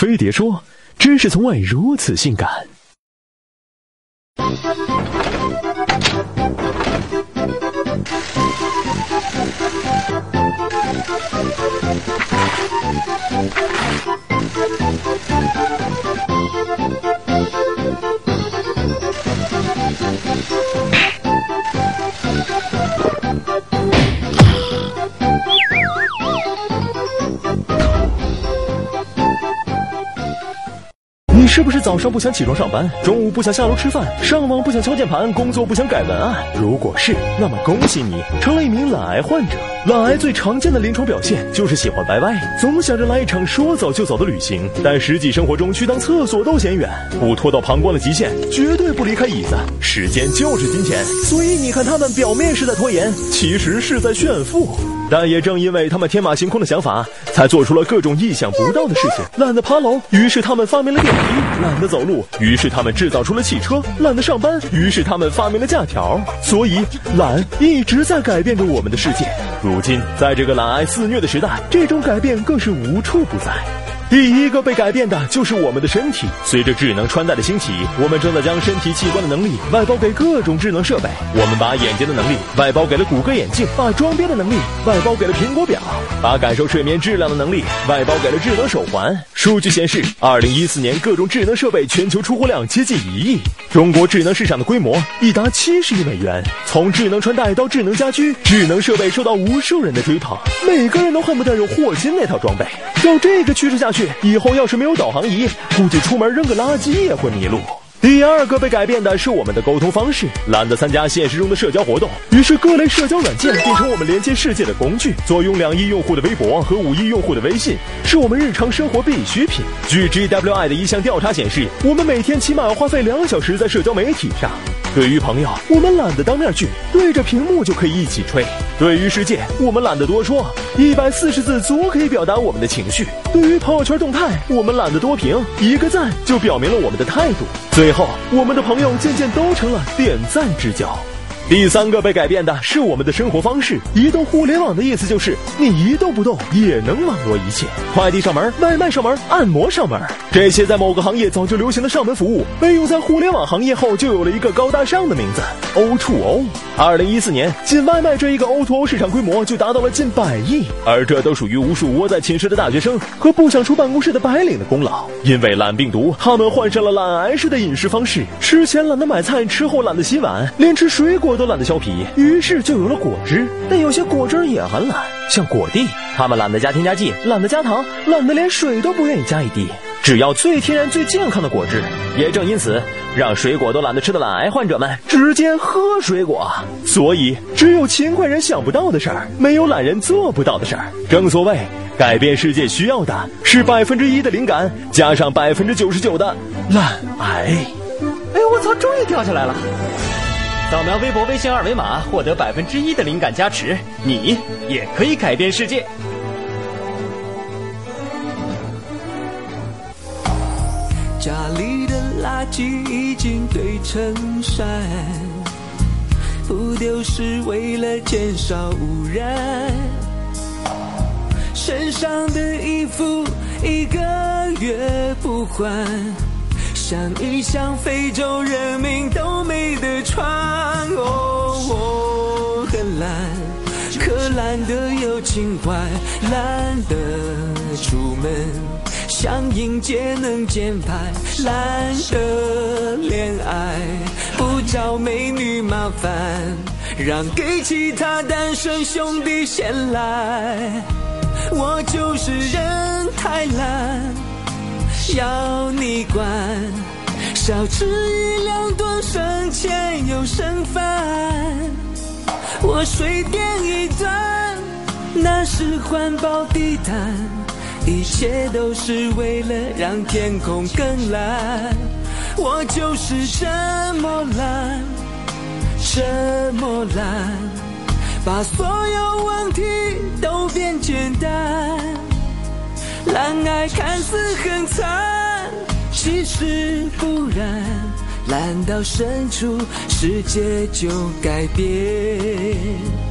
飞碟说：“知识从外如此性感。”是不是早上不想起床上班，中午不想下楼吃饭，上网不想敲键盘，工作不想改文案？如果是，那么恭喜你，成了一名懒癌患者。懒癌最常见的临床表现就是喜欢歪歪，总想着来一场说走就走的旅行，但实际生活中去趟厕所都嫌远，不拖到膀胱的极限，绝对不离开椅子。时间就是金钱，所以你看他们表面是在拖延，其实是在炫富。但也正因为他们天马行空的想法，才做出了各种意想不到的事情。懒得爬楼，于是他们发明了电梯；懒得走路，于是他们制造出了汽车；懒得上班，于是他们发明了假条。所以，懒一直在改变着我们的世界。如今，在这个懒癌肆虐的时代，这种改变更是无处不在。第一个被改变的就是我们的身体。随着智能穿戴的兴起，我们正在将身体器官的能力外包给各种智能设备。我们把眼睛的能力外包给了谷歌眼镜，把装逼的能力外包给了苹果表，把感受睡眠质量的能力外包给了智能手环。数据显示，二零一四年各种智能设备全球出货量接近一亿，中国智能市场的规模已达七十亿美元。从智能穿戴到智能家居，智能设备受到无数人的追捧，每个人都恨不得有霍金那套装备。照这个趋势下去，以后要是没有导航仪，估计出门扔个垃圾也会迷路。第二个被改变的是我们的沟通方式，懒得参加现实中的社交活动，于是各类社交软件变成我们连接世界的工具。坐拥两亿用户的微博和五亿用户的微信，是我们日常生活必需品。据 GWI 的一项调查显示，我们每天起码要花费两小时在社交媒体上。对于朋友，我们懒得当面聚，对着屏幕就可以一起吹；对于世界，我们懒得多说，一百四十字足可以表达我们的情绪；对于朋友圈动态，我们懒得多评，一个赞就表明了我们的态度。最后，我们的朋友渐渐都成了点赞之交。第三个被改变的是我们的生活方式。移动互联网的意思就是你一动不动也能网络一切，快递上门、外卖上门、按摩上门，这些在某个行业早就流行的上门服务，被用在互联网行业后，就有了一个高大上的名字 O to O。二零一四年，仅外卖这一个 O to O 市场规模就达到了近百亿，而这都属于无数窝在寝室的大学生和不想出办公室的白领的功劳。因为懒病毒，他们患上了懒癌式的饮食方式，吃前懒得买菜，吃后懒得洗碗，连吃水果都懒得削皮，于是就有了果汁。但有些果汁也很懒，像果蒂，他们懒得加添加剂，懒得加糖，懒得连水都不愿意加一滴，只要最天然、最健康的果汁。也正因此，让水果都懒得吃的懒癌患者们直接喝水果。所以，只有勤快人想不到的事儿，没有懒人做不到的事儿。正所谓，改变世界需要的是百分之一的灵感，加上百分之九十九的懒癌。哎，我操，终于掉下来了！扫描微博、微信二维码，获得百分之一的灵感加持，你也可以改变世界。家里的垃圾已经堆成山，不丢是为了减少污染。身上的衣服一个月不换，想一想非洲人民都没得穿。哦，我很懒，可懒得有情怀，懒得出门。想迎接能减排，懒得恋爱，不找美女麻烦，让给其他单身兄弟先来。我就是人太懒，要你管，少吃一两顿省钱又省饭。我水电一端，那是环保地毯。一切都是为了让天空更蓝，我就是这么懒，这么懒，把所有问题都变简单。懒爱看似很惨，其实不然，懒到深处，世界就改变。